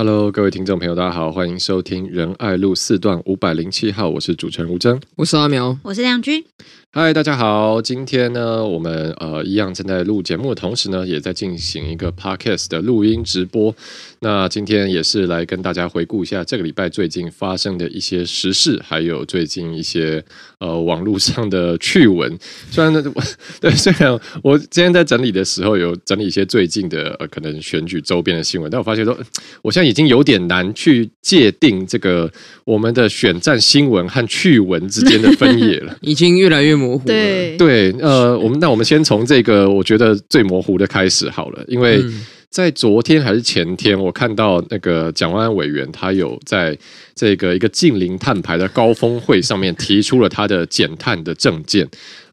Hello，各位听众朋友，大家好，欢迎收听仁爱路四段五百零七号，我是主持人吴征，我是阿苗，我是亮君。嗨，大家好！今天呢，我们呃一样正在录节目的同时呢，也在进行一个 podcast 的录音直播。那今天也是来跟大家回顾一下这个礼拜最近发生的一些时事，还有最近一些呃网络上的趣闻。虽然呢，对，虽然我今天在整理的时候有整理一些最近的呃可能选举周边的新闻，但我发现说，我现在已经有点难去界定这个我们的选战新闻和趣闻之间的分野了，已经越来越。模糊对。对，呃，我们那我们先从这个我觉得最模糊的开始好了，因为在昨天还是前天，我看到那个蒋万安委员他有在这个一个近邻碳排的高峰会上面提出了他的减碳的政见。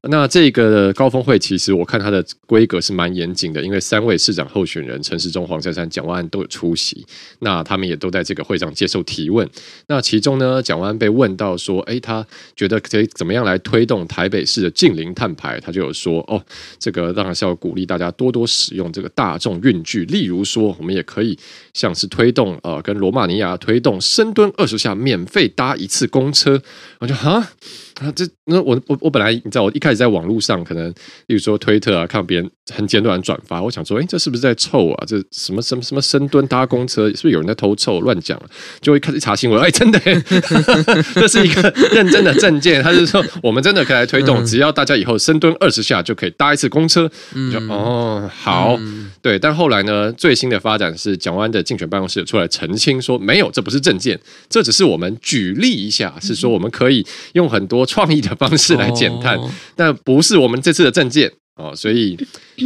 那这个高峰会其实我看它的规格是蛮严谨的，因为三位市长候选人陈时中、黄珊珊、蒋万安都有出席，那他们也都在这个会上接受提问。那其中呢，蒋万安被问到说，哎，他觉得可以怎么样来推动台北市的近邻碳排？他就有说，哦，这个当然是要鼓励大家多多使用这个大众运具，例如说，我们也可以像是推动呃，跟罗马尼亚推动深蹲二十下免费搭一次公车。我就哈。啊，这那我我我本来你知道，我一开始在网络上可能，例如说推特啊，看别人很简短转发，我想说，哎，这是不是在臭啊？这什么什么什么深蹲搭公车，是不是有人在偷臭乱讲？就会开始查新闻，哎，真的，这是一个认真的证件，他是说我们真的可以来推动，只要大家以后深蹲二十下就可以搭一次公车。嗯、就哦，好，嗯、对。但后来呢，最新的发展是蒋万安的竞选办公室出来澄清说，没有，这不是证件，这只是我们举例一下，是说我们可以用很多。创意的方式来减碳，哦、但不是我们这次的证件哦，所以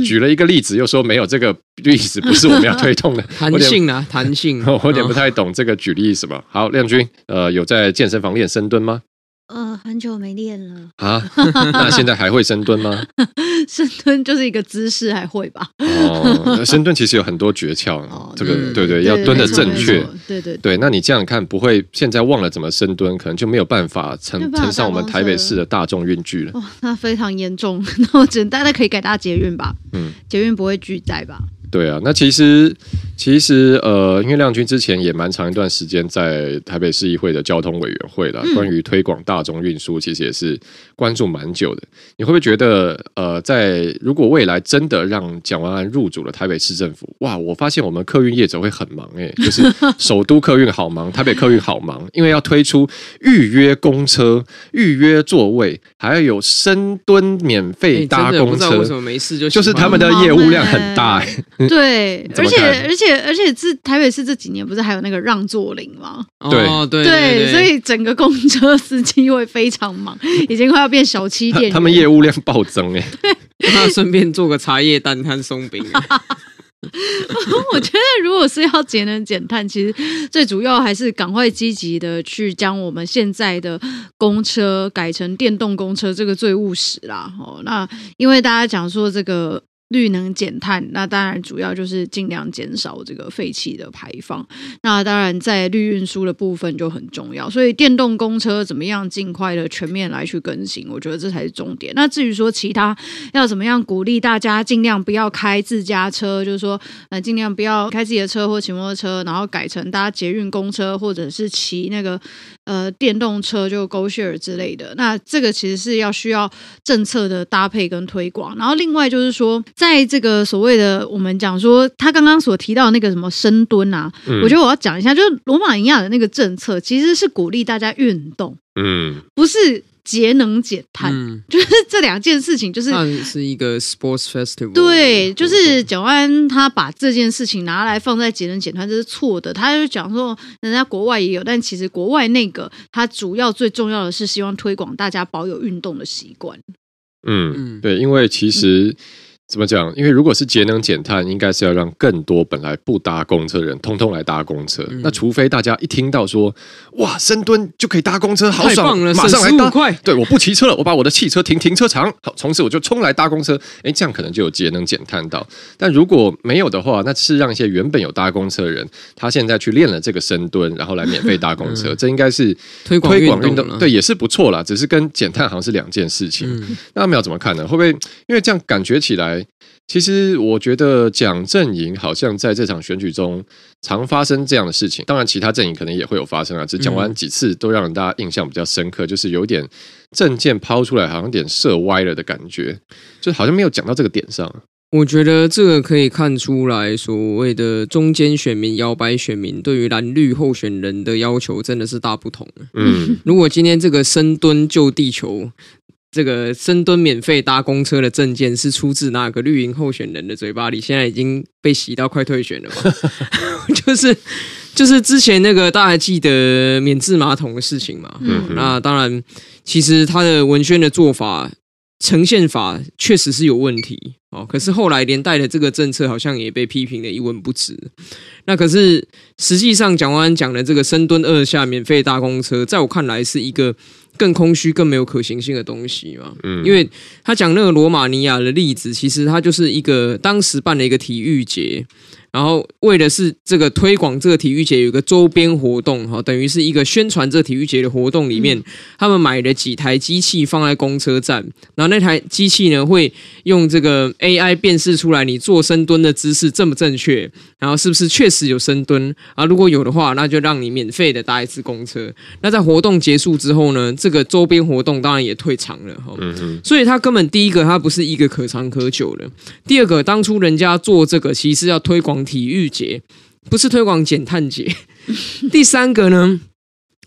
举了一个例子，又说没有这个例子不是我们要推动的 弹性啊，弹性，我有点不太懂这个举例是什么。好，亮君，呃，有在健身房练深蹲吗？呃，很久没练了啊，那现在还会深蹲吗？深蹲就是一个姿势，还会吧？哦，深蹲其实有很多诀窍，哦、这个对对，对，要蹲的正确，对对对，对。那你这样看，不会现在忘了怎么深蹲，可能就没有办法乘乘上我们台北市的大众运具了。哦，那非常严重，那我只能大家可以改搭捷运吧？嗯，捷运不会拒载吧？对啊，那其实其实呃，因为亮君之前也蛮长一段时间在台北市议会的交通委员会了，嗯、关于推广大众运输，其实也是关注蛮久的。你会不会觉得呃，在如果未来真的让蒋万安入主了台北市政府，哇，我发现我们客运业者会很忙哎、欸，就是 首都客运好忙，台北客运好忙，因为要推出预约公车、预约座位，还要有深蹲免费搭公车，为什么没事就就是他们的业务量很大哎、欸。对，而且而且而且这台北市这几年不是还有那个让座铃吗？对对对，所以整个公车司机会非常忙，已经快要变小七店。他们业务量暴增哎，那顺便做个茶叶蛋和松饼。我觉得如果是要节能减碳，其实最主要还是赶快积极的去将我们现在的公车改成电动公车，这个最务实啦。哦，那因为大家讲说这个。绿能减碳，那当然主要就是尽量减少这个废气的排放。那当然在绿运输的部分就很重要，所以电动公车怎么样尽快的全面来去更新，我觉得这才是重点。那至于说其他要怎么样鼓励大家尽量不要开自家车，就是说呃尽量不要开自己的车或骑摩托车，然后改成搭捷运公车或者是骑那个呃电动车就 GoShare 之类的。那这个其实是要需要政策的搭配跟推广。然后另外就是说。在这个所谓的我们讲说，他刚刚所提到的那个什么深蹲啊，嗯、我觉得我要讲一下，就是罗马尼亚的那个政策其实是鼓励大家运动，嗯，不是节能减碳，嗯、就是这两件事情，就是是一个 sports festival，对，就是蒋万安他把这件事情拿来放在节能减碳，这是错的。他就讲说，人家国外也有，但其实国外那个他主要最重要的是希望推广大家保有运动的习惯。嗯，对，因为其实。嗯怎么讲？因为如果是节能减碳，应该是要让更多本来不搭公车的人，通通来搭公车。嗯、那除非大家一听到说，哇，深蹲就可以搭公车，好爽，了马上来搭。对，我不骑车了，我把我的汽车停停车场，好，从此我就冲来搭公车。哎，这样可能就有节能减碳到。但如果没有的话，那是让一些原本有搭公车的人，他现在去练了这个深蹲，然后来免费搭公车，嗯、这应该是推广运动，对，也是不错啦。只是跟减碳好像是两件事情。嗯、那苗怎么看呢？会不会因为这样感觉起来？其实我觉得蒋阵营好像在这场选举中常发生这样的事情，当然其他阵营可能也会有发生啊。只讲完几次都让大家印象比较深刻，就是有点证件抛出来，好像有点射歪了的感觉，就好像没有讲到这个点上。我觉得这个可以看出来，所谓的中间选民、摇摆选民对于蓝绿候选人的要求真的是大不同。嗯，如果今天这个深蹲救地球。这个深蹲免费搭公车的证件是出自那个绿营候选人的嘴巴里？现在已经被洗到快退选了嘛？就是就是之前那个大家还记得免治马桶的事情嘛？嗯，那当然，其实他的文宣的做法。呈现法确实是有问题哦，可是后来连带的这个政策好像也被批评的一文不值。那可是实际上，蒋万安讲的这个深蹲二下免费搭公车，在我看来是一个更空虚、更没有可行性的东西嘛。嗯，因为他讲那个罗马尼亚的例子，其实他就是一个当时办了一个体育节。然后为的是这个推广这个体育节，有一个周边活动哈，等于是一个宣传这个体育节的活动里面，嗯、他们买了几台机器放在公车站，然后那台机器呢会用这个 AI 辨识出来你做深蹲的姿势正不正确，然后是不是确实有深蹲啊？如果有的话，那就让你免费的搭一次公车。那在活动结束之后呢，这个周边活动当然也退场了哈。所以它根本第一个它不是一个可长可久的，第二个当初人家做这个其实要推广。体育节不是推广减碳节。第三个呢，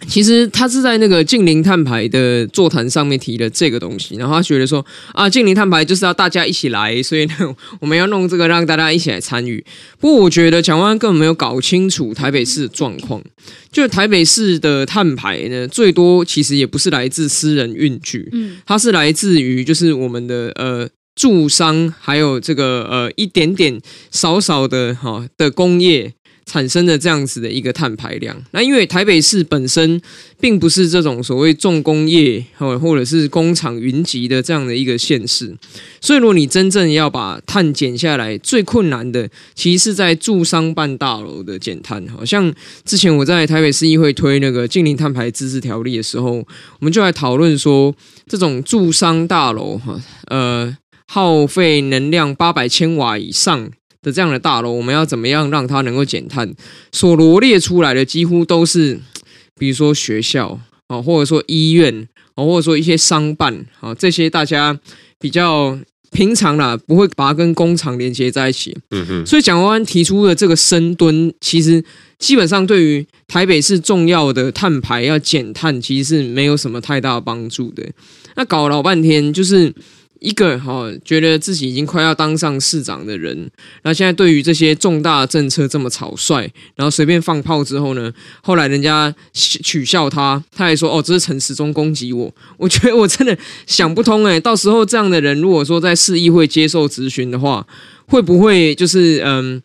其实他是在那个净零碳排的座谈上面提了这个东西，然后他觉得说啊，净零碳排就是要大家一起来，所以呢，我们要弄这个让大家一起来参与。不过我觉得蒋万安根本没有搞清楚台北市的状况，就是台北市的碳排呢，最多其实也不是来自私人运具，嗯，它是来自于就是我们的呃。住商还有这个呃一点点少少的哈的工业产生的这样子的一个碳排量，那因为台北市本身并不是这种所谓重工业或或者是工厂云集的这样的一个县市，所以如果你真正要把碳减下来，最困难的其实是在住商办大楼的减碳。好像之前我在台北市议会推那个净零碳排自治条例的时候，我们就来讨论说，这种住商大楼哈呃。耗费能量八百千瓦以上的这样的大楼，我们要怎么样让它能够减碳？所罗列出来的几乎都是，比如说学校啊，或者说医院啊，或者说一些商办啊，这些大家比较平常啦，不会把它跟工厂连接在一起。嗯哼。所以蒋万安提出的这个深蹲，其实基本上对于台北市重要的碳排要减碳，其实是没有什么太大的帮助的。那搞了老半天就是。一个哈，觉得自己已经快要当上市长的人，那现在对于这些重大政策这么草率，然后随便放炮之后呢，后来人家取笑他，他还说哦，这是陈时中攻击我。我觉得我真的想不通哎，到时候这样的人如果说在市议会接受质询的话，会不会就是嗯？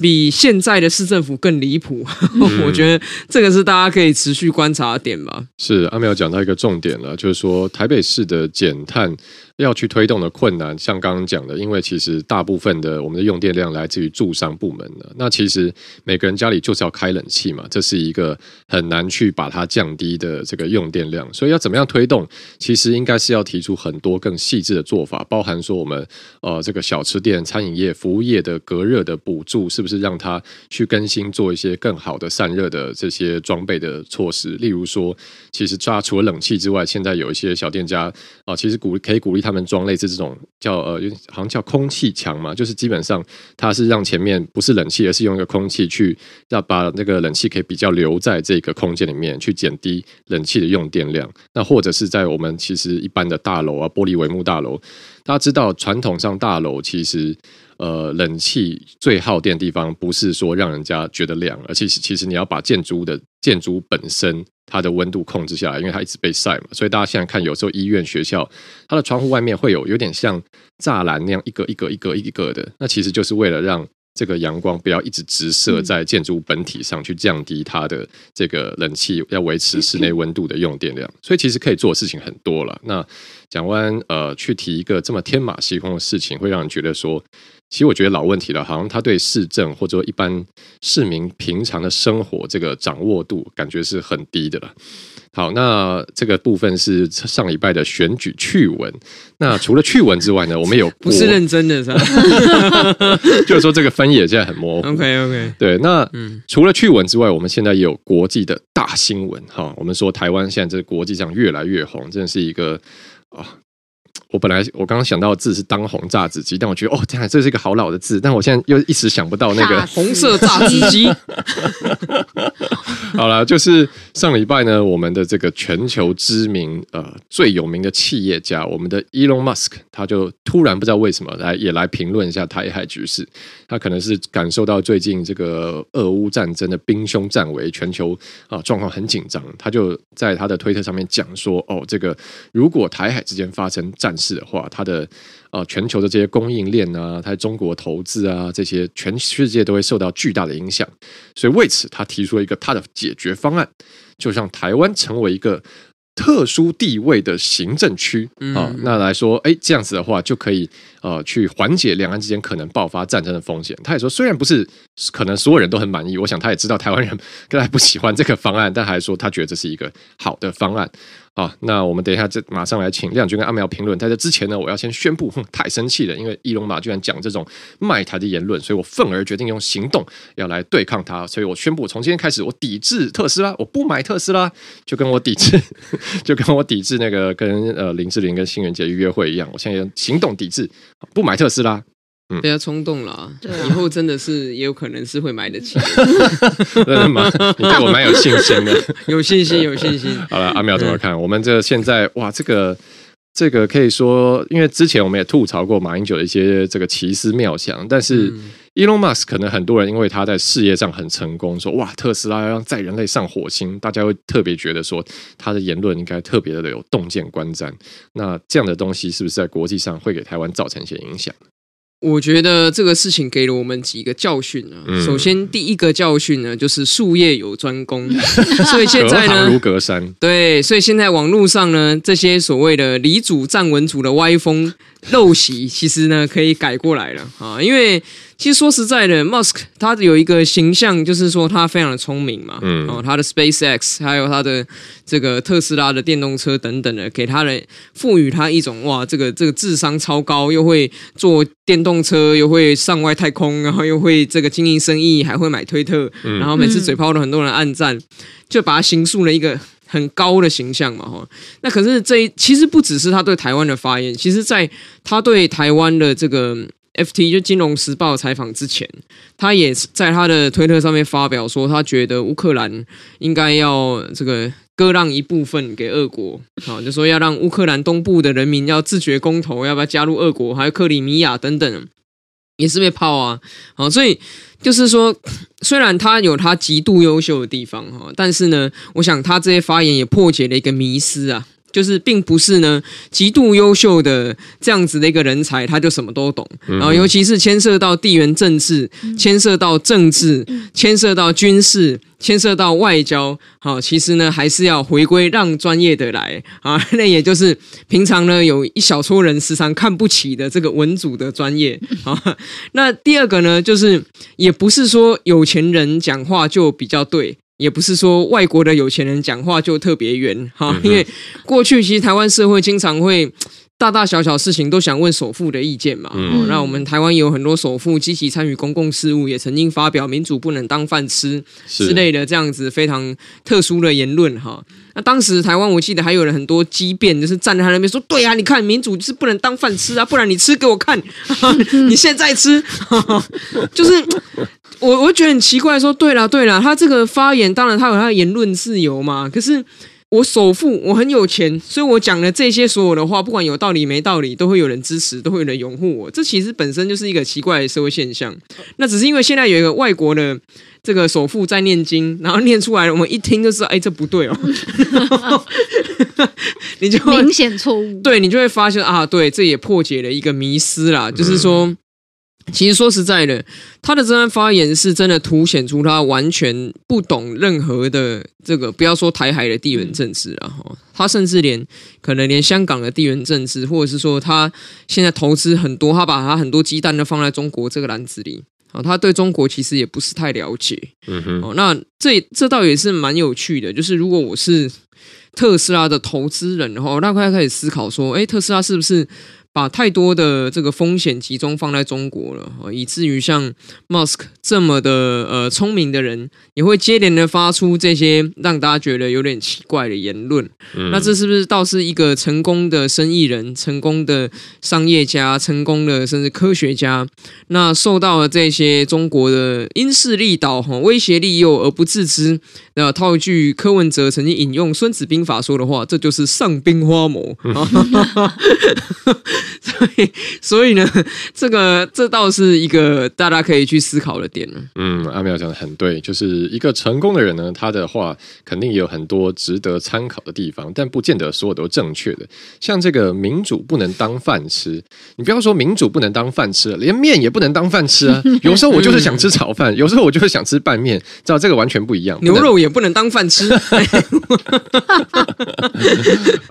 比现在的市政府更离谱，嗯、我觉得这个是大家可以持续观察的点吧。是阿苗讲到一个重点了，就是说台北市的减碳要去推动的困难，像刚刚讲的，因为其实大部分的我们的用电量来自于住商部门的，那其实每个人家里就是要开冷气嘛，这是一个很难去把它降低的这个用电量，所以要怎么样推动，其实应该是要提出很多更细致的做法，包含说我们呃这个小吃店、餐饮业、服务业的隔热的补助是不是？让它去更新做一些更好的散热的这些装备的措施，例如说，其实抓除了冷气之外，现在有一些小店家啊、其实鼓可以鼓励他他们装类似这种叫呃，好像叫空气墙嘛，就是基本上它是让前面不是冷气，而是用一个空气去要把那个冷气可以比较留在这个空间里面，去减低冷气的用电量。那或者是在我们其实一般的大楼啊，玻璃帷幕大楼，大家知道传统上大楼其实。呃，冷气最耗电的地方不是说让人家觉得凉，而且其实你要把建筑物的建筑本身它的温度控制下来，因为它一直被晒嘛。所以大家现在看，有时候医院、学校，它的窗户外面会有有点像栅栏那样一格一格一格一格的，那其实就是为了让这个阳光不要一直直射在建筑物本体上去，降低它的这个冷气要维持室内温度的用电量。所以其实可以做的事情很多了。那蒋万安呃去提一个这么天马行空的事情，会让人觉得说。其实我觉得老问题了，好像他对市政或者说一般市民平常的生活这个掌握度，感觉是很低的了。好，那这个部分是上礼拜的选举趣闻。那除了趣闻之外呢，我们有 不是认真的，是吧？就是说这个分野现在很模糊。OK OK，对，那除了趣闻之外，我们现在也有国际的大新闻。哈，我们说台湾现在这个国际上越来越红，真的是一个啊。我本来我刚刚想到的字是当红炸子鸡，但我觉得哦，天啊，这是一个好老的字，但我现在又一时想不到那个红色炸子鸡。好了，就是上礼拜呢，我们的这个全球知名呃最有名的企业家，我们的 Elon Musk，他就突然不知道为什么来也来评论一下台海局势。他可能是感受到最近这个俄乌战争的兵凶战危，全球啊状况很紧张，他就在他的推特上面讲说：哦，这个如果台海之间发生战事的话，他的呃全球的这些供应链啊，它在中国投资啊，这些全世界都会受到巨大的影响。所以为此，他提出了一个他的解决方案，就让台湾成为一个特殊地位的行政区啊。那来说，哎，这样子的话就可以呃去缓解两岸之间可能爆发战争的风险。他也说，虽然不是可能所有人都很满意，我想他也知道台湾人 可能还不喜欢这个方案，但还说他觉得这是一个好的方案。好，那我们等一下就马上来请亮君跟阿苗评论。在这之前呢，我要先宣布，太生气了，因为伊隆马居然讲这种卖台的言论，所以我愤而决定用行动要来对抗他。所以我宣布，从今天开始，我抵制特斯拉，我不买特斯拉，就跟我抵制，就跟我抵制那个跟呃林志玲跟新元杰约会一样。我现在用行动抵制，不买特斯拉。不要冲动了，对，以后真的是也有可能是会买得起的。真的吗？你对我蛮有信心的，有信心，有信心。好了，阿妙怎么看？我们这现在哇，这个这个可以说，因为之前我们也吐槽过马英九的一些这个奇思妙想，但是 Elon Musk 可能很多人因为他在事业上很成功，说哇，特斯拉要让载人类上火星，大家会特别觉得说他的言论应该特别的有洞见观瞻。那这样的东西是不是在国际上会给台湾造成一些影响？我觉得这个事情给了我们几个教训啊。嗯、首先，第一个教训呢，就是术业有专攻，所以现在呢，如隔山。对，所以现在网络上呢，这些所谓的李主站文主的歪风陋习，其实呢，可以改过来了啊，因为。其实说实在的，Musk 他有一个形象，就是说他非常的聪明嘛，嗯，哦，他的 SpaceX 还有他的这个特斯拉的电动车等等的，给他的赋予他一种哇，这个这个智商超高，又会做电动车，又会上外太空，然后又会这个经营生意，还会买推特，然后每次嘴炮的很多人暗赞，就把他形塑了一个很高的形象嘛，哈。那可是这其实不只是他对台湾的发言，其实在他对台湾的这个。FT 就《金融时报》采访之前，他也在他的推特上面发表说，他觉得乌克兰应该要这个割让一部分给俄国，好，就说要让乌克兰东部的人民要自觉公投，要不要加入俄国，还有克里米亚等等，也是被泡啊，好，所以就是说，虽然他有他极度优秀的地方哈，但是呢，我想他这些发言也破解了一个迷思啊。就是并不是呢，极度优秀的这样子的一个人才，他就什么都懂。然后，尤其是牵涉到地缘政治、牵涉到政治、牵涉到军事、牵涉到外交，好，其实呢，还是要回归让专业的来啊。那也就是平常呢，有一小撮人时常看不起的这个文组的专业 啊。那第二个呢，就是也不是说有钱人讲话就比较对。也不是说外国的有钱人讲话就特别圆哈，因为过去其实台湾社会经常会大大小小事情都想问首富的意见嘛。嗯，那我们台湾也有很多首富积极参与公共事务，也曾经发表民主不能当饭吃之类的这样子非常特殊的言论哈。那当时台湾我记得还有了很多激辩，就是站在他那边说：“对啊，你看民主就是不能当饭吃啊，不然你吃给我看，你现在吃，就是。”我我觉得很奇怪，说对了对了，他这个发言当然他有他的言论自由嘛，可是我首富，我很有钱，所以我讲的这些所有的话，不管有道理没道理，都会有人支持，都会有人拥护我。这其实本身就是一个奇怪的社会现象。那只是因为现在有一个外国的这个首富在念经，然后念出来，我们一听就知道，哎，这不对哦。你就明显错误，对，你就会发现啊，对，这也破解了一个迷思啦，就是说。其实说实在的，他的这番发言是真的凸显出他完全不懂任何的这个，不要说台海的地缘政治啊，哈，他甚至连可能连香港的地缘政治，或者是说他现在投资很多，他把他很多鸡蛋都放在中国这个篮子里啊，他对中国其实也不是太了解。嗯哼，哦，那这这倒也是蛮有趣的，就是如果我是特斯拉的投资人，然后那快开始思考说，哎，特斯拉是不是？把太多的这个风险集中放在中国了，以至于像 Musk 这么的呃聪明的人，也会接连的发出这些让大家觉得有点奇怪的言论。嗯、那这是不是倒是一个成功的生意人、成功的商业家、成功的甚至科学家？那受到了这些中国的因势利导、哈威胁利诱而不自知。那套一句柯文哲曾经引用《孙子兵法》说的话，这就是上兵花谋。所以，所以呢，这个这倒是一个大家可以去思考的点。嗯，阿妙讲的很对，就是一个成功的人呢，他的话肯定也有很多值得参考的地方，但不见得所有都正确的。像这个民主不能当饭吃，你不要说民主不能当饭吃了，连面也不能当饭吃啊。有时候我就是想吃炒饭，有时候我就是想吃拌面，知道这个完全不一样。牛肉也不能当饭吃。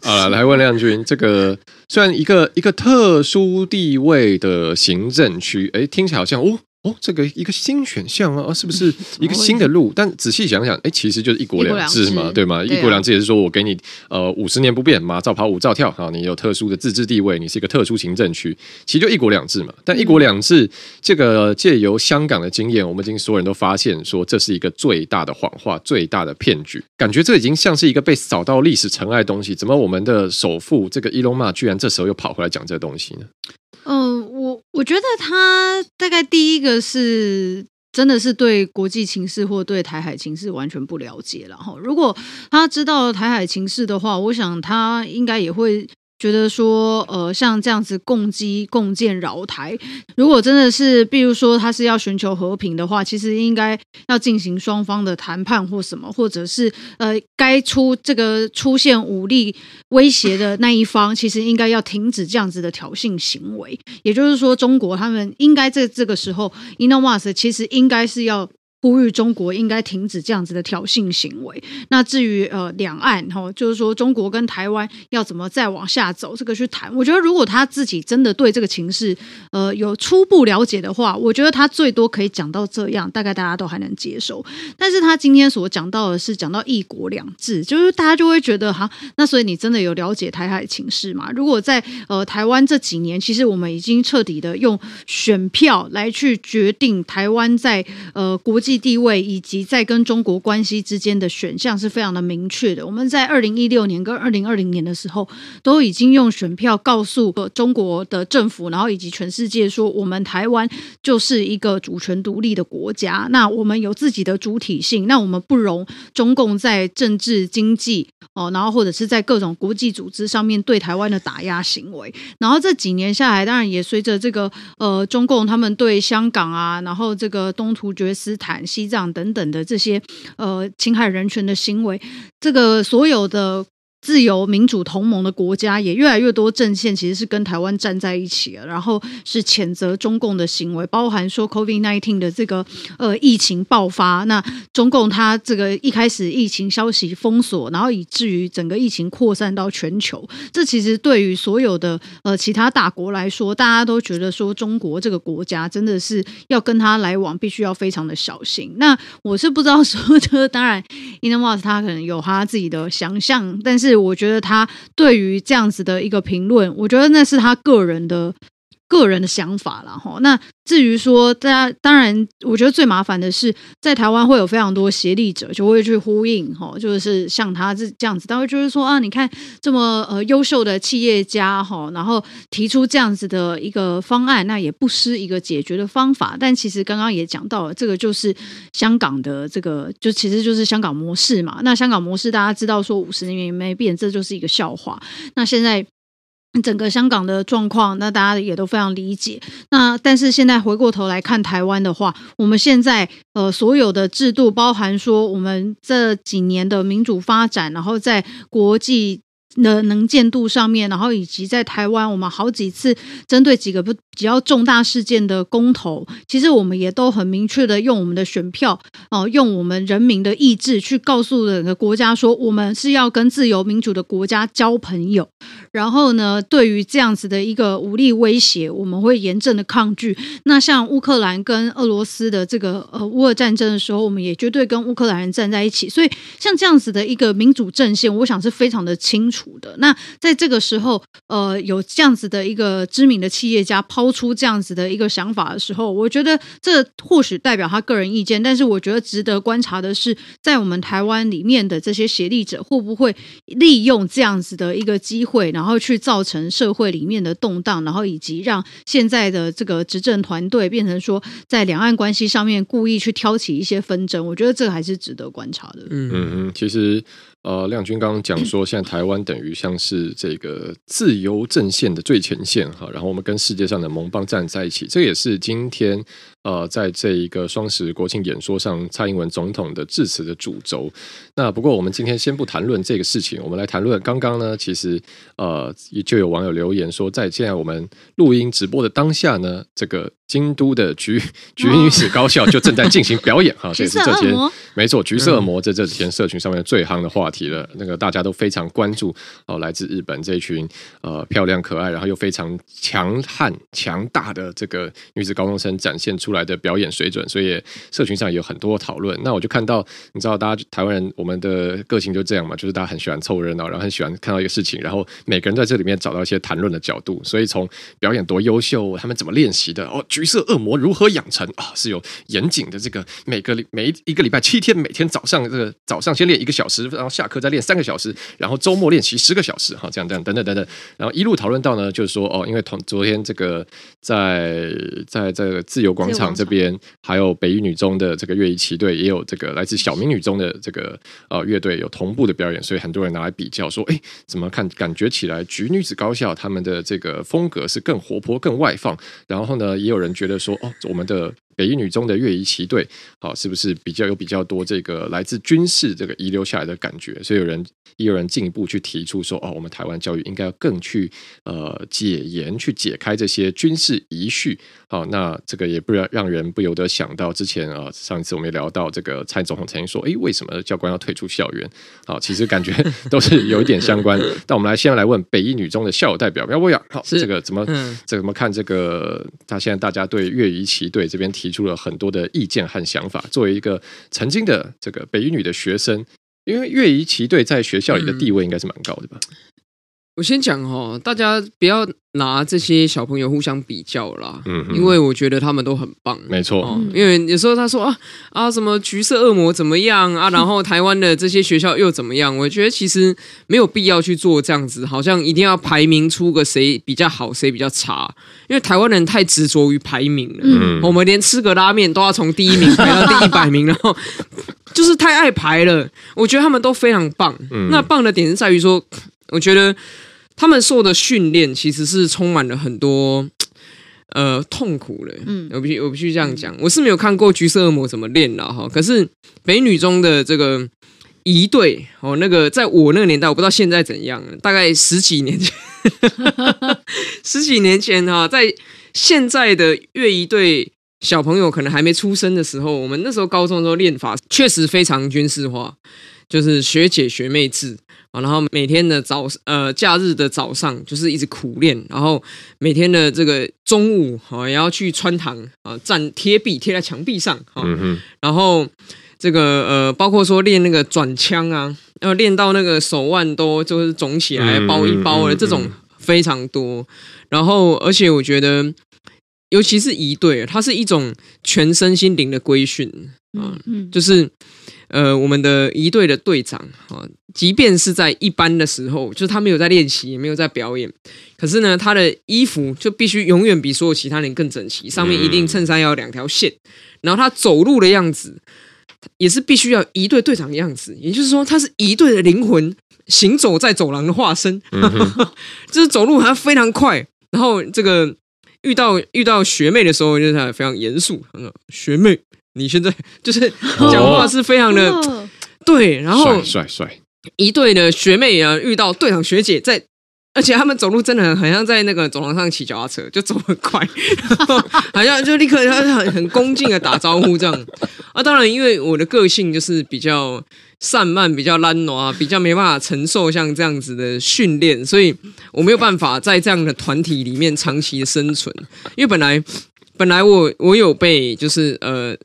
好了，来问亮君，这个虽然一个一个特殊地位的行政区，哎，听起来好像哦。哦，这个一个新选项啊，是不是 一个新的路？但仔细想想，哎，其实就是一国两制嘛，对吗？一国两制也是说我给你呃五十年不变嘛，照跑五照跳啊，你有特殊的自治地位，你是一个特殊行政区，其实就一国两制嘛。但一国两制这个借由香港的经验，我们已经所有人都发现说，这是一个最大的谎话，最大的骗局。感觉这已经像是一个被扫到历史尘埃的东西。怎么我们的首富这个伊隆马居然这时候又跑回来讲这个东西呢？我我觉得他大概第一个是真的是对国际情势或对台海情势完全不了解然后。如果他知道台海情势的话，我想他应该也会。觉得说，呃，像这样子共机共建扰台，如果真的是，比如说他是要寻求和平的话，其实应该要进行双方的谈判或什么，或者是呃，该出这个出现武力威胁的那一方，其实应该要停止这样子的挑衅行为。也就是说，中国他们应该在这个时候，Elon Musk 其实应该是要。呼吁中国应该停止这样子的挑衅行为。那至于呃两岸哈，就是说中国跟台湾要怎么再往下走，这个去谈。我觉得如果他自己真的对这个情势呃有初步了解的话，我觉得他最多可以讲到这样，大概大家都还能接受。但是他今天所讲到的是讲到一国两制，就是大家就会觉得哈，那所以你真的有了解台海情势吗？如果在呃台湾这几年，其实我们已经彻底的用选票来去决定台湾在呃国际。地位以及在跟中国关系之间的选项是非常的明确的。我们在二零一六年跟二零二零年的时候，都已经用选票告诉中国的政府，然后以及全世界说，我们台湾就是一个主权独立的国家。那我们有自己的主体性，那我们不容中共在政治、经济哦，然后或者是在各种国际组织上面对台湾的打压行为。然后这几年下来，当然也随着这个呃中共他们对香港啊，然后这个东突厥斯坦。西藏等等的这些呃侵害人权的行为，这个所有的。自由民主同盟的国家也越来越多阵线其实是跟台湾站在一起了，然后是谴责中共的行为，包含说 COVID-19 的这个呃疫情爆发，那中共它这个一开始疫情消息封锁，然后以至于整个疫情扩散到全球，这其实对于所有的呃其他大国来说，大家都觉得说中国这个国家真的是要跟他来往，必须要非常的小心。那我是不知道说，这 当然，Elon Musk 他可能有他自己的想象，但是。是，我觉得他对于这样子的一个评论，我觉得那是他个人的。个人的想法了哈，那至于说大家，当然，我觉得最麻烦的是，在台湾会有非常多协力者就会去呼应哈，就是像他这这样子，他会就是说啊，你看这么呃优秀的企业家哈，然后提出这样子的一个方案，那也不失一个解决的方法。但其实刚刚也讲到了，这个就是香港的这个，就其实就是香港模式嘛。那香港模式大家知道说五十年也没变，这就是一个笑话。那现在。整个香港的状况，那大家也都非常理解。那但是现在回过头来看台湾的话，我们现在呃所有的制度，包含说我们这几年的民主发展，然后在国际的能见度上面，然后以及在台湾，我们好几次针对几个不比较重大事件的公投，其实我们也都很明确的用我们的选票哦、用我们人民的意志去告诉整个国家说，我们是要跟自由民主的国家交朋友。然后呢，对于这样子的一个武力威胁，我们会严正的抗拒。那像乌克兰跟俄罗斯的这个呃乌俄战争的时候，我们也绝对跟乌克兰人站在一起。所以像这样子的一个民主阵线，我想是非常的清楚的。那在这个时候，呃，有这样子的一个知名的企业家抛出这样子的一个想法的时候，我觉得这或许代表他个人意见，但是我觉得值得观察的是，在我们台湾里面的这些协力者，会不会利用这样子的一个机会，然后去造成社会里面的动荡，然后以及让现在的这个执政团队变成说，在两岸关系上面故意去挑起一些纷争，我觉得这个还是值得观察的。嗯嗯嗯，其实。呃，亮君刚刚讲说，现在台湾等于像是这个自由阵线的最前线哈，然后我们跟世界上的盟邦站在一起，这也是今天呃，在这一个双十国庆演说上，蔡英文总统的致辞的主轴。那不过我们今天先不谈论这个事情，我们来谈论刚刚呢，其实呃，就有网友留言说，在现在我们录音直播的当下呢，这个。京都的菊菊女子高校就正在进行表演哈，这也是这几天没错，橘色恶魔在这几天社群上面最夯的话题了。那个大家都非常关注哦，来自日本这一群呃漂亮可爱，然后又非常强悍强大的这个女子高中生展现出出来的表演水准，所以社群上也有很多讨论。那我就看到，你知道，大家台湾人我们的个性就这样嘛，就是大家很喜欢凑热闹，然后很喜欢看到一个事情，然后每个人在这里面找到一些谈论的角度。所以从表演多优秀，他们怎么练习的哦。橘色恶魔如何养成啊？是有严谨的这个每个每一个礼拜七天，每天早上这个早上先练一个小时，然后下课再练三个小时，然后周末练习十个小时，哈，这样这样等等等等，然后一路讨论到呢，就是说哦，因为同昨天这个在在这个自由广场场这边，还有北一女中的这个乐仪旗队，也有这个来自小明女中的这个呃乐队有同步的表演，所以很多人拿来比较说，哎，怎么看感觉起来橘女子高校他们的这个风格是更活泼、更外放，然后呢，也有人觉得。说哦，我们的。北一女中的越仪旗队，好，是不是比较有比较多这个来自军事这个遗留下来的感觉？所以有人也有人进一步去提出说，哦，我们台湾教育应该要更去呃解严，去解开这些军事遗绪。好，那这个也不让让人不由得想到之前啊，上一次我们也聊到这个蔡总统曾经说，诶，为什么教官要退出校园？好，其实感觉 都是有一点相关。但我们来先来问北一女中的校友代表苗博雅，好，这个怎么、嗯、这个、怎么看这个？他现在大家对越仪旗队这边提。提出了很多的意见和想法。作为一个曾经的这个北一女的学生，因为乐仪旗队在学校里的地位应该是蛮高的吧？我先讲哦，大家不要拿这些小朋友互相比较啦，嗯，因为我觉得他们都很棒，没错。因为有时候他说啊啊什么橘色恶魔怎么样啊，然后台湾的这些学校又怎么样？我觉得其实没有必要去做这样子，好像一定要排名出个谁比较好，谁比较差。因为台湾人太执着于排名了，嗯，我们连吃个拉面都要从第一名排到第一百名，然后就是太爱排了。我觉得他们都非常棒，嗯，那棒的点是在于说，我觉得。他们受的训练其实是充满了很多呃痛苦的，嗯，我必须我必须这样讲，我是没有看过橘色恶魔怎么练了哈，可是美女中的这个仪队哦，那个在我那个年代，我不知道现在怎样，大概十几年前，十几年前哈，在现在的乐仪队小朋友可能还没出生的时候，我们那时候高中的时候练法确实非常军事化，就是学姐学妹制。啊，然后每天的早呃假日的早上就是一直苦练，然后每天的这个中午啊也要去穿堂啊站贴壁贴在墙壁上啊，嗯、哼。然后这个呃包括说练那个转枪啊，要练到那个手腕都就是肿起来包一包的这种非常多，然后而且我觉得尤其是一队，它是一种全身心灵的规训啊，就是。呃，我们的一队的队长啊，即便是在一般的时候，就是他没有在练习，也没有在表演，可是呢，他的衣服就必须永远比所有其他人更整齐，上面一定衬衫要两条线，然后他走路的样子也是必须要一队队长的样子，也就是说，他是一队的灵魂，行走在走廊的化身，就是走路还非常快，然后这个遇到遇到学妹的时候，就是他非常严肃，学妹。你现在就是讲话是非常的、哦、对，然后帅帅帅，一队的学妹啊，遇到队长学姐在。而且他们走路真的很很像在那个走廊上骑脚踏车，就走很快，然后好像就立刻他很很恭敬的打招呼这样。啊，当然，因为我的个性就是比较散漫，比较懒惰啊，比较没办法承受像这样子的训练，所以我没有办法在这样的团体里面长期的生存。因为本来本来我我有被就是呃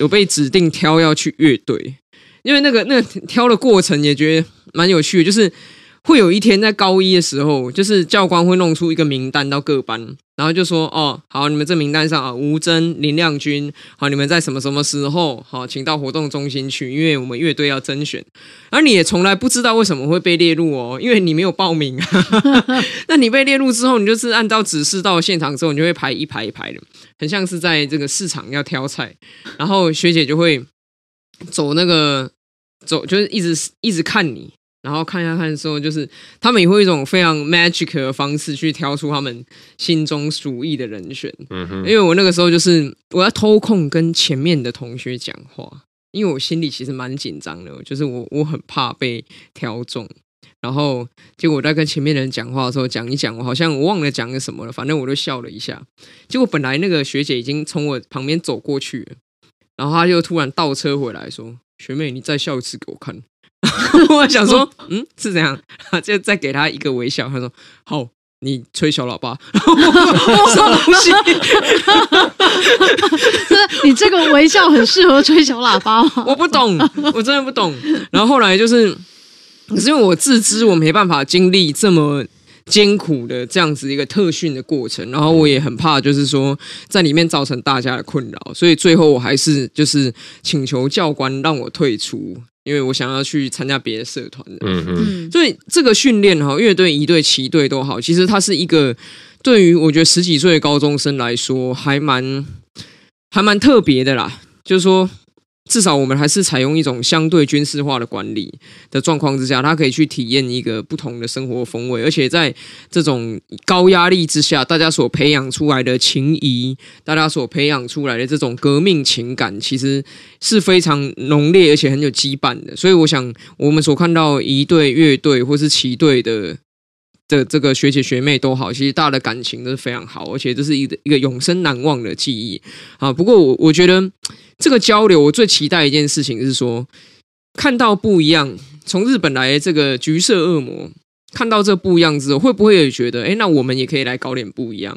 有被指定挑要去乐队，因为那个那个挑的过程也觉得蛮有趣的，就是。会有一天在高一的时候，就是教官会弄出一个名单到各班，然后就说：“哦，好，你们这名单上啊，吴峥、林亮君，好，你们在什么什么时候好，请到活动中心去，因为我们乐队要甄选。而你也从来不知道为什么会被列入哦，因为你没有报名啊。那你被列入之后，你就是按照指示到现场之后，你就会排一排一排的，很像是在这个市场要挑菜，然后学姐就会走那个走，就是一直一直看你。”然后看一下看的时候，就是他们也会用一种非常 magic 的方式去挑出他们心中属意的人选。嗯哼，因为我那个时候就是我要偷空跟前面的同学讲话，因为我心里其实蛮紧张的，就是我我很怕被挑中。然后结果我在跟前面的人讲话的时候，讲一讲，我好像我忘了讲个什么了，反正我就笑了一下。结果本来那个学姐已经从我旁边走过去了，然后她就突然倒车回来说：“学妹，你再笑一次给我看。” 我想说，嗯，是这样，就再给他一个微笑。他说：“好，你吹小喇叭。”什么东西？你这个微笑很适合吹小喇叭吗？我不懂，我真的不懂。然后后来就是，可是因为我自知我没办法经历这么。艰苦的这样子一个特训的过程，然后我也很怕，就是说在里面造成大家的困扰，所以最后我还是就是请求教官让我退出，因为我想要去参加别的社团的。嗯嗯，所以这个训练哈，乐队、一队、七队都好，其实它是一个对于我觉得十几岁的高中生来说还蛮还蛮特别的啦，就是说。至少我们还是采用一种相对军事化的管理的状况之下，他可以去体验一个不同的生活风味，而且在这种高压力之下，大家所培养出来的情谊，大家所培养出来的这种革命情感，其实是非常浓烈而且很有羁绊的。所以，我想我们所看到一队、乐队或是旗队的这这个学姐学妹都好，其实大家的感情都是非常好，而且这是一一个永生难忘的记忆啊。不过，我我觉得。这个交流，我最期待一件事情是说，看到不一样，从日本来这个橘色恶魔，看到这不一样之后，会不会也觉得，哎，那我们也可以来搞点不一样？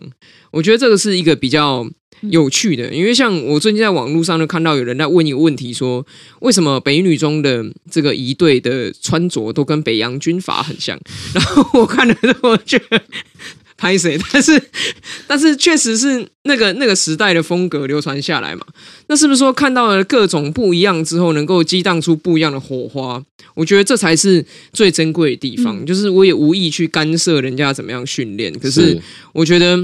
我觉得这个是一个比较有趣的，因为像我最近在网络上就看到有人在问一个问题，说为什么北女中的这个仪队的穿着都跟北洋军阀很像？然后我看了之后觉得。拍谁？但是，但是确实是那个那个时代的风格流传下来嘛。那是不是说看到了各种不一样之后，能够激荡出不一样的火花？我觉得这才是最珍贵的地方。嗯、就是我也无意去干涉人家怎么样训练，可是我觉得，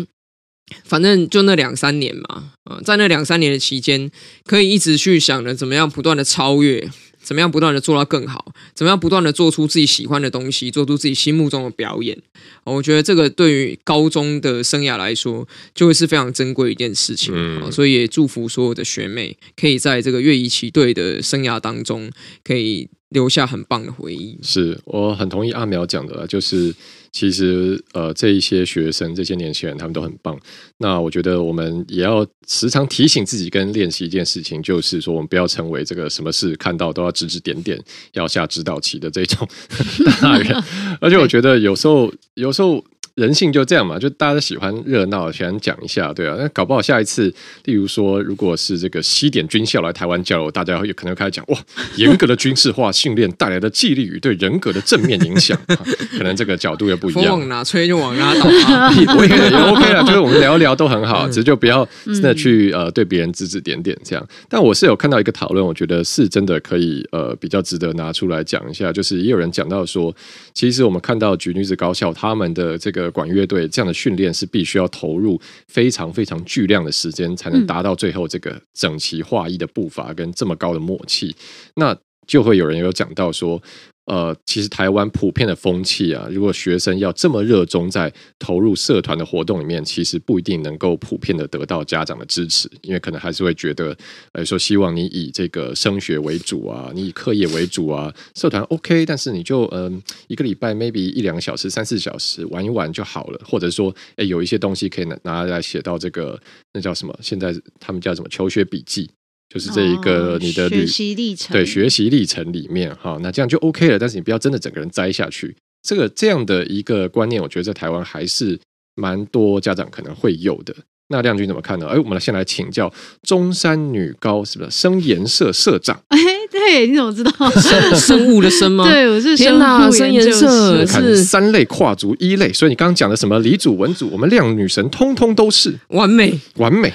反正就那两三年嘛，啊，在那两三年的期间，可以一直去想着怎么样不断的超越。怎么样不断的做到更好？怎么样不断的做出自己喜欢的东西，做出自己心目中的表演？我觉得这个对于高中的生涯来说，就会是非常珍贵的一件事情。嗯，所以也祝福所有的学妹，可以在这个乐仪旗队的生涯当中，可以留下很棒的回忆。是我很同意阿苗讲的，就是。其实，呃，这一些学生、这些年轻人，他们都很棒。那我觉得，我们也要时常提醒自己跟练习一件事情，就是说，我们不要成为这个什么事看到都要指指点点、要下指导棋的这种 大人。而且，我觉得有时候，有时候。人性就这样嘛，就大家都喜欢热闹，喜欢讲一下，对啊。那搞不好下一次，例如说，如果是这个西点军校来台湾交流，大家有可能开始讲哇，严格的军事化训练带来的纪律与对人格的正面影响，可能这个角度又不一样。风往哪吹就往哪倒，我也 OK 了，就是我们聊一聊都很好，只是就不要真的去呃对别人指指点点这样。但我是有看到一个讨论，我觉得是真的可以呃比较值得拿出来讲一下，就是也有人讲到说，其实我们看到举女子高校他们的这个。管乐队这样的训练是必须要投入非常非常巨量的时间，才能达到最后这个整齐划一的步伐跟这么高的默契。那就会有人有讲到说，呃，其实台湾普遍的风气啊，如果学生要这么热衷在投入社团的活动里面，其实不一定能够普遍的得到家长的支持，因为可能还是会觉得，呃，说希望你以这个升学为主啊，你以课业为主啊，社团 OK，但是你就嗯、一个礼拜 maybe 一两个小时、三四小时玩一玩就好了，或者说，哎，有一些东西可以拿拿来写到这个那叫什么？现在他们叫什么？求学笔记。就是这一个你的学习历程，对学习历程里面哈，那这样就 OK 了。但是你不要真的整个人栽下去。这个这样的一个观念，我觉得在台湾还是蛮多家长可能会有的。那亮君怎么看呢？哎，我们先来请教中山女高是不是生研社社长？哎，对，你怎么知道？生生物的生吗？对，我是生物生研社，是三类跨足一类。所以你刚刚讲的什么李祖文祖，我们亮女神通通都是完美完美。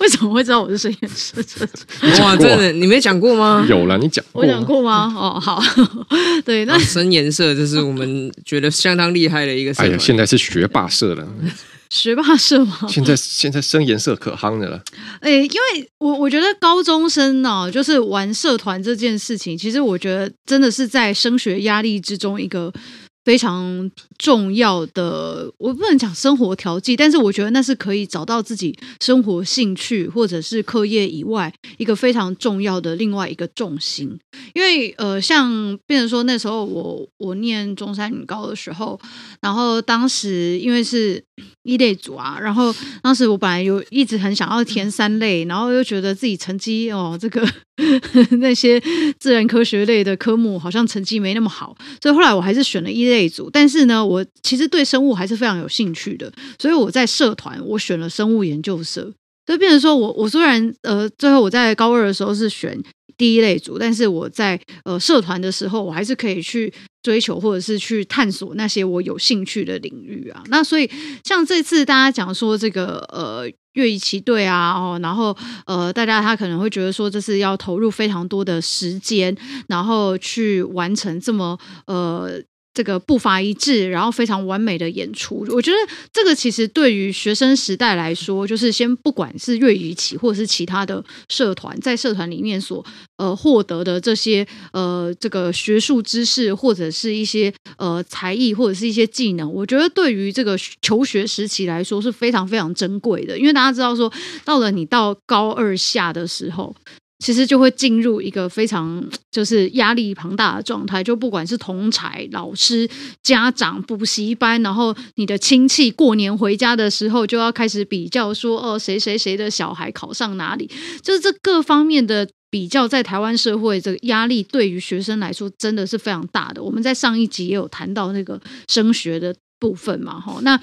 为什么会知道我是生研社社长？哇，真的，你没讲过吗？有了，你讲过，我讲过吗？哦，好，对，那深颜色这是我们觉得相当厉害的一个社。哎呀，现在是学霸社了，学霸社吗？现在现在生颜色可夯的了。哎，因为我我觉得高中生呢、啊，就是玩社团这件事情，其实我觉得真的是在升学压力之中一个。非常重要的，我不能讲生活调剂，但是我觉得那是可以找到自己生活兴趣或者是课业以外一个非常重要的另外一个重心。因为呃，像变成说那时候我我念中山女高的时候，然后当时因为是一类组啊，然后当时我本来有一直很想要填三类，然后又觉得自己成绩哦这个。那些自然科学类的科目好像成绩没那么好，所以后来我还是选了一类组。但是呢，我其实对生物还是非常有兴趣的，所以我在社团我选了生物研究社。所以变成说我我虽然呃最后我在高二的时候是选第一类组，但是我在呃社团的时候，我还是可以去追求或者是去探索那些我有兴趣的领域啊。那所以像这次大家讲说这个呃。乐仪骑队啊，哦，然后呃，大家他可能会觉得说，这是要投入非常多的时间，然后去完成这么呃。这个步伐一致，然后非常完美的演出，我觉得这个其实对于学生时代来说，就是先不管是乐仪骑或者是其他的社团，在社团里面所呃获得的这些呃这个学术知识或者是一些呃才艺或者是一些技能，我觉得对于这个求学时期来说是非常非常珍贵的，因为大家知道说，到了你到高二下的时候。其实就会进入一个非常 就是压力庞大的状态，就不管是同才、老师、家长、补习班，然后你的亲戚过年回家的时候，就要开始比较说，哦，谁谁谁的小孩考上哪里，就是这各方面的比较，在台湾社会这个压力对于学生来说真的是非常大的。我们在上一集也有谈到那个升学的部分嘛，哈，那。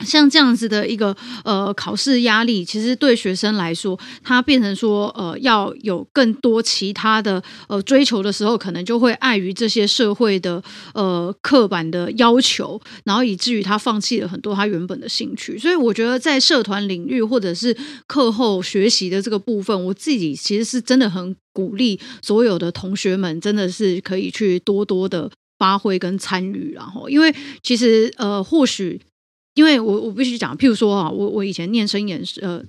像这样子的一个呃考试压力，其实对学生来说，他变成说呃要有更多其他的呃追求的时候，可能就会碍于这些社会的呃刻板的要求，然后以至于他放弃了很多他原本的兴趣。所以我觉得在社团领域或者是课后学习的这个部分，我自己其实是真的很鼓励所有的同学们，真的是可以去多多的发挥跟参与，然后因为其实呃或许。因为我我必须讲，譬如说啊，我我以前念生研呃。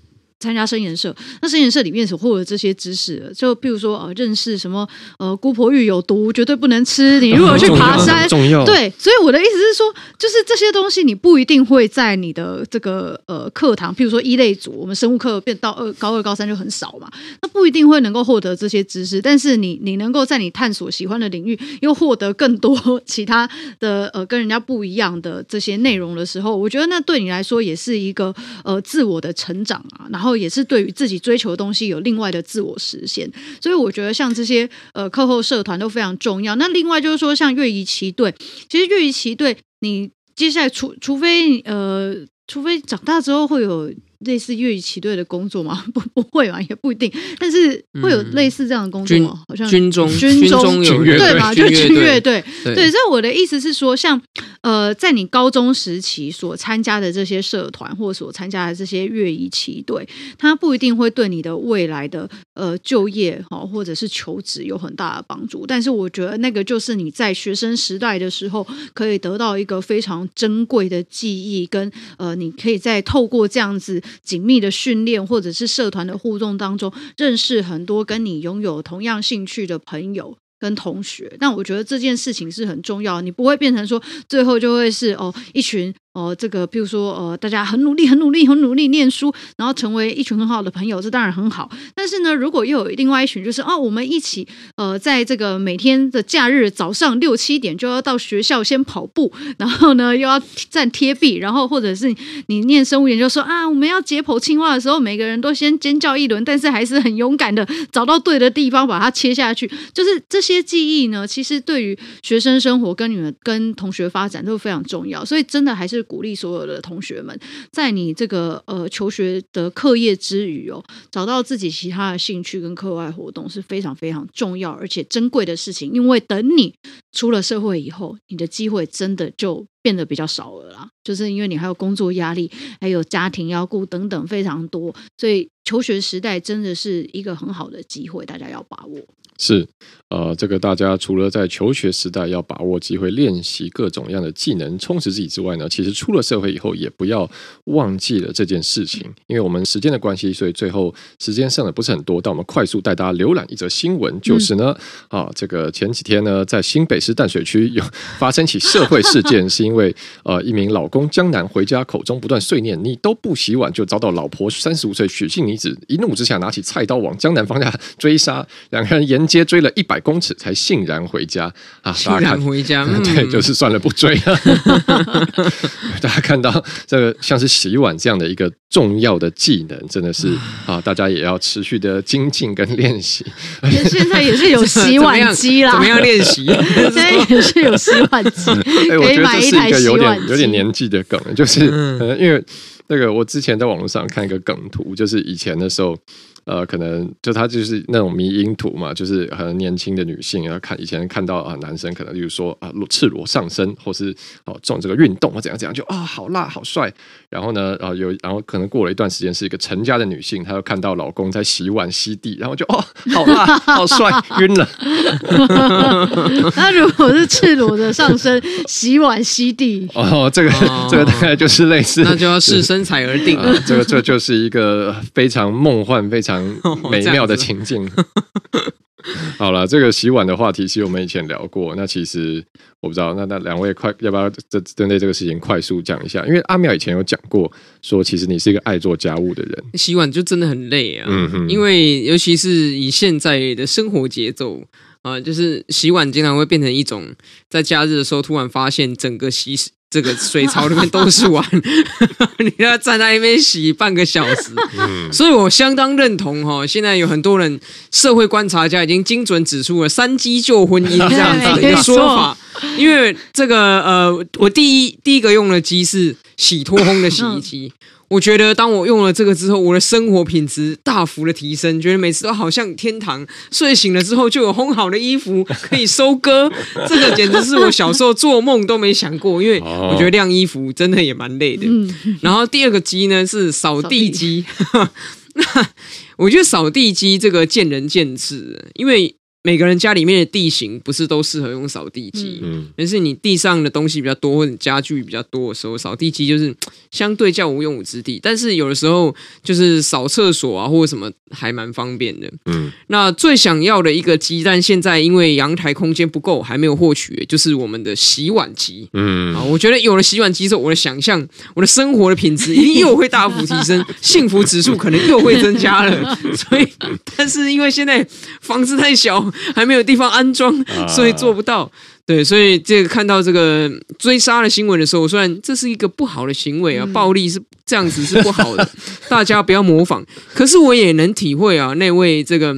参加生研社，那生研社里面所获得这些知识，就比如说呃，认识什么呃，姑婆芋有毒，绝对不能吃。你如果去爬山，重要，对，所以我的意思是说，就是这些东西你不一定会在你的这个呃课堂，譬如说一类组，我们生物课变到二高二高三就很少嘛，那不一定会能够获得这些知识，但是你你能够在你探索喜欢的领域，又获得更多其他 的呃跟人家不一样的这些内容的时候，我觉得那对你来说也是一个呃自我的成长啊，然后。也是对于自己追求的东西有另外的自我实现，所以我觉得像这些呃课后社团都非常重要。那另外就是说，像乐仪奇队，其实乐仪奇队，你接下来除除非呃，除非长大之后会有。类似乐仪骑队的工作吗？不，不会吧，也不一定。但是会有类似这样的工作吗？嗯、好像军中，军中有对吧？就军乐队。对，对，所以我的意思是说，像呃，在你高中时期所参加的这些社团，或所参加的这些乐仪骑队，它不一定会对你的未来的呃就业哈，或者是求职有很大的帮助。但是我觉得那个就是你在学生时代的时候，可以得到一个非常珍贵的记忆，跟呃，你可以在透过这样子。紧密的训练，或者是社团的互动当中，认识很多跟你拥有同样兴趣的朋友，跟同学，但我觉得这件事情是很重要，你不会变成说最后就会是哦一群。哦，这个，比如说，呃，大家很努力、很努力、很努力念书，然后成为一群很好的朋友，这当然很好。但是呢，如果又有另外一群，就是哦，我们一起，呃，在这个每天的假日早上六七点就要到学校先跑步，然后呢又要站贴壁，然后或者是你念生物研究说啊，我们要解剖青蛙的时候，每个人都先尖叫一轮，但是还是很勇敢的找到对的地方把它切下去。就是这些记忆呢，其实对于学生生活跟你们跟同学发展都非常重要。所以真的还是。鼓励所有的同学们，在你这个呃求学的课业之余哦，找到自己其他的兴趣跟课外活动是非常非常重要而且珍贵的事情。因为等你出了社会以后，你的机会真的就变得比较少了啦。就是因为你还有工作压力，还有家庭要顾等等非常多，所以求学时代真的是一个很好的机会，大家要把握。是，呃，这个大家除了在求学时代要把握机会练习各种样的技能，充实自己之外呢，其实出了社会以后也不要忘记了这件事情。因为我们时间的关系，所以最后时间剩的不是很多，但我们快速带大家浏览一则新闻，就是呢，嗯、啊，这个前几天呢，在新北市淡水区有发生起社会事件，是因为呃，一名老公江南回家口中不断碎念“你都不洗碗”，就遭到老婆三十五岁许姓女子一怒之下拿起菜刀往江南方向追杀，两个人沿街追了一百公尺才欣然回家啊！欣然回家，嗯、对，就是算了，不追了。大家看到这个像是洗碗这样的一个重要的技能，真的是啊，大家也要持续的精进跟练习。现在也是有洗碗机啦，怎么样练习？现在也是有洗碗机，哎，我觉得这是一个有点有点年纪的梗，就是呃，因为那个我之前在网络上看一个梗图，就是以前的时候。呃，可能就他就是那种迷因图嘛，就是很年轻的女性啊，看以前看到啊，男生可能比如说啊，赤裸上身，或是哦做这个运动或怎样怎样，就啊好辣好帅。然后呢，啊有，然后可能过了一段时间，是一个成家的女性，她又看到老公在洗碗吸地，然后就哦好辣好帅，晕了。那如果是赤裸的上身 洗碗吸地，哦，这个、哦、这个大概就是类似，那就要视身材而定了。啊、这个这就是一个非常梦幻非常。美妙的情境。好了，这个洗碗的话题，其实我们以前聊过。那其实我不知道，那那两位快要不要针针对这个事情快速讲一下？因为阿妙以前有讲过，说其实你是一个爱做家务的人，洗碗就真的很累啊。嗯哼，因为尤其是以现在的生活节奏啊，就是洗碗经常会变成一种，在假日的时候突然发现整个洗。这个水槽里面都是碗，你要站在那边洗半个小时，嗯、所以我相当认同哈。现在有很多人，社会观察家已经精准指出了“三机救婚姻 ”这样子的一个说法。因为这个呃，我第一第一个用的机是洗脱烘的洗衣机。我觉得当我用了这个之后，我的生活品质大幅的提升，觉得每次都好像天堂。睡醒了之后就有烘好的衣服可以收割，这个简直是我小时候做梦都没想过。因为我觉得晾衣服真的也蛮累的。然后第二个机呢是扫地机，那我觉得扫地机这个见仁见智，因为。每个人家里面的地形不是都适合用扫地机，嗯，但是你地上的东西比较多或者家具比较多的时候，扫地机就是相对较无用武之地。但是有的时候就是扫厕所啊或者什么还蛮方便的，嗯。那最想要的一个机，但现在因为阳台空间不够，还没有获取，就是我们的洗碗机，嗯。啊，我觉得有了洗碗机之后，我的想象，我的生活的品质一定又会大幅提升，幸福指数可能又会增加了。所以，但是因为现在房子太小。还没有地方安装，所以做不到。对，所以这个看到这个追杀的新闻的时候，虽然这是一个不好的行为啊，暴力是这样子是不好的，大家不要模仿。可是我也能体会啊，那位这个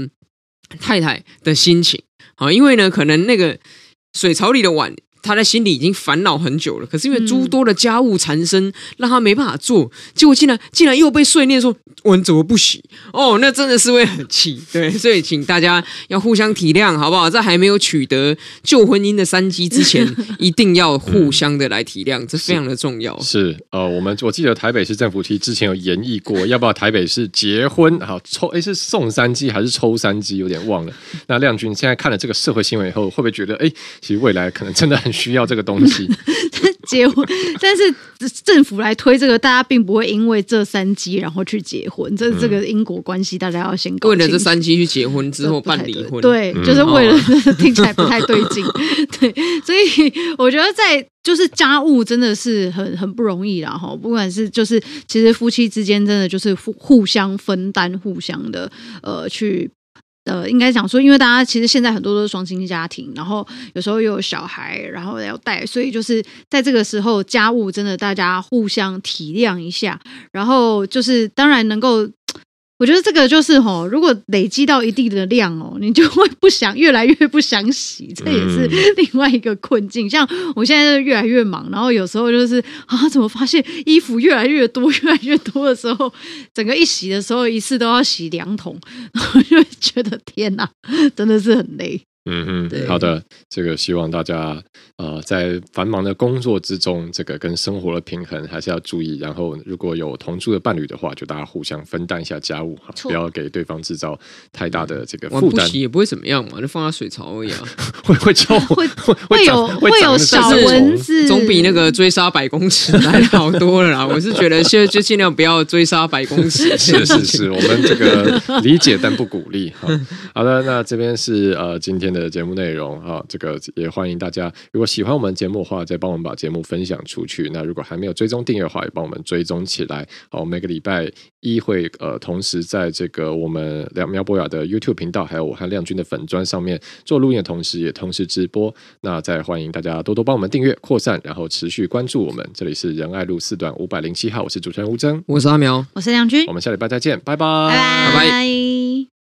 太太的心情啊，因为呢，可能那个水槽里的碗。他在心里已经烦恼很久了，可是因为诸多的家务缠身，让他没办法做，结果竟然竟然又被碎念说：“碗怎么不洗？”哦，那真的是会很气。对，所以请大家要互相体谅，好不好？在还没有取得旧婚姻的三机之前，一定要互相的来体谅，这非常的重要。是，是呃，我们我记得台北市政府其实之前有研议过，要不要台北市结婚好抽？哎，是送三机还是抽三机？有点忘了。那亮君现在看了这个社会新闻以后，会不会觉得哎，其实未来可能真的很。需要这个东西，结婚，但是政府来推这个，大家并不会因为这三机然后去结婚，这这个因果关系大家要先搞清楚。为了这三机去结婚之后办离婚，对，就是为了、嗯、听起来不太对劲，对，所以我觉得在就是家务真的是很很不容易啦哈，不管是就是其实夫妻之间真的就是互互相分担，互相的呃去。呃，应该讲说，因为大家其实现在很多都是双亲家庭，然后有时候又有小孩，然后要带，所以就是在这个时候，家务真的大家互相体谅一下，然后就是当然能够。我觉得这个就是吼，如果累积到一定的量哦，你就会不想越来越不想洗，这也是 另外一个困境。像我现在越来越忙，然后有时候就是啊，怎么发现衣服越来越多，越来越多的时候，整个一洗的时候一次都要洗两桶，然后就觉得天哪，真的是很累。嗯嗯，对，好的，这个希望大家呃在繁忙的工作之中，这个跟生活的平衡还是要注意。然后如果有同住的伴侣的话，就大家互相分担一下家务哈，不要给对方制造太大的这个负担。不洗也不会怎么样嘛，就放在水槽而已啊。会会臭，会会有会有小蚊子，总比那个追杀百公尺来的好多了啦。我是觉得现在就尽量不要追杀百公尺。是是是，我们这个理解但不鼓励。哈好的，那这边是呃今天的。的节目内容啊，这个也欢迎大家，如果喜欢我们节目的话，再帮我们把节目分享出去。那如果还没有追踪订阅的话，也帮我们追踪起来。好，每个礼拜一会呃，同时在这个我们两苗博雅的 YouTube 频道，还有我和亮君的粉专上面做录音的同时，也同时直播。那再欢迎大家多多帮我们订阅、扩散，然后持续关注我们。这里是仁爱路四段五百零七号，我是主持人吴峥，我是阿苗，我是亮君，我们下礼拜再见，拜拜，拜拜。拜拜。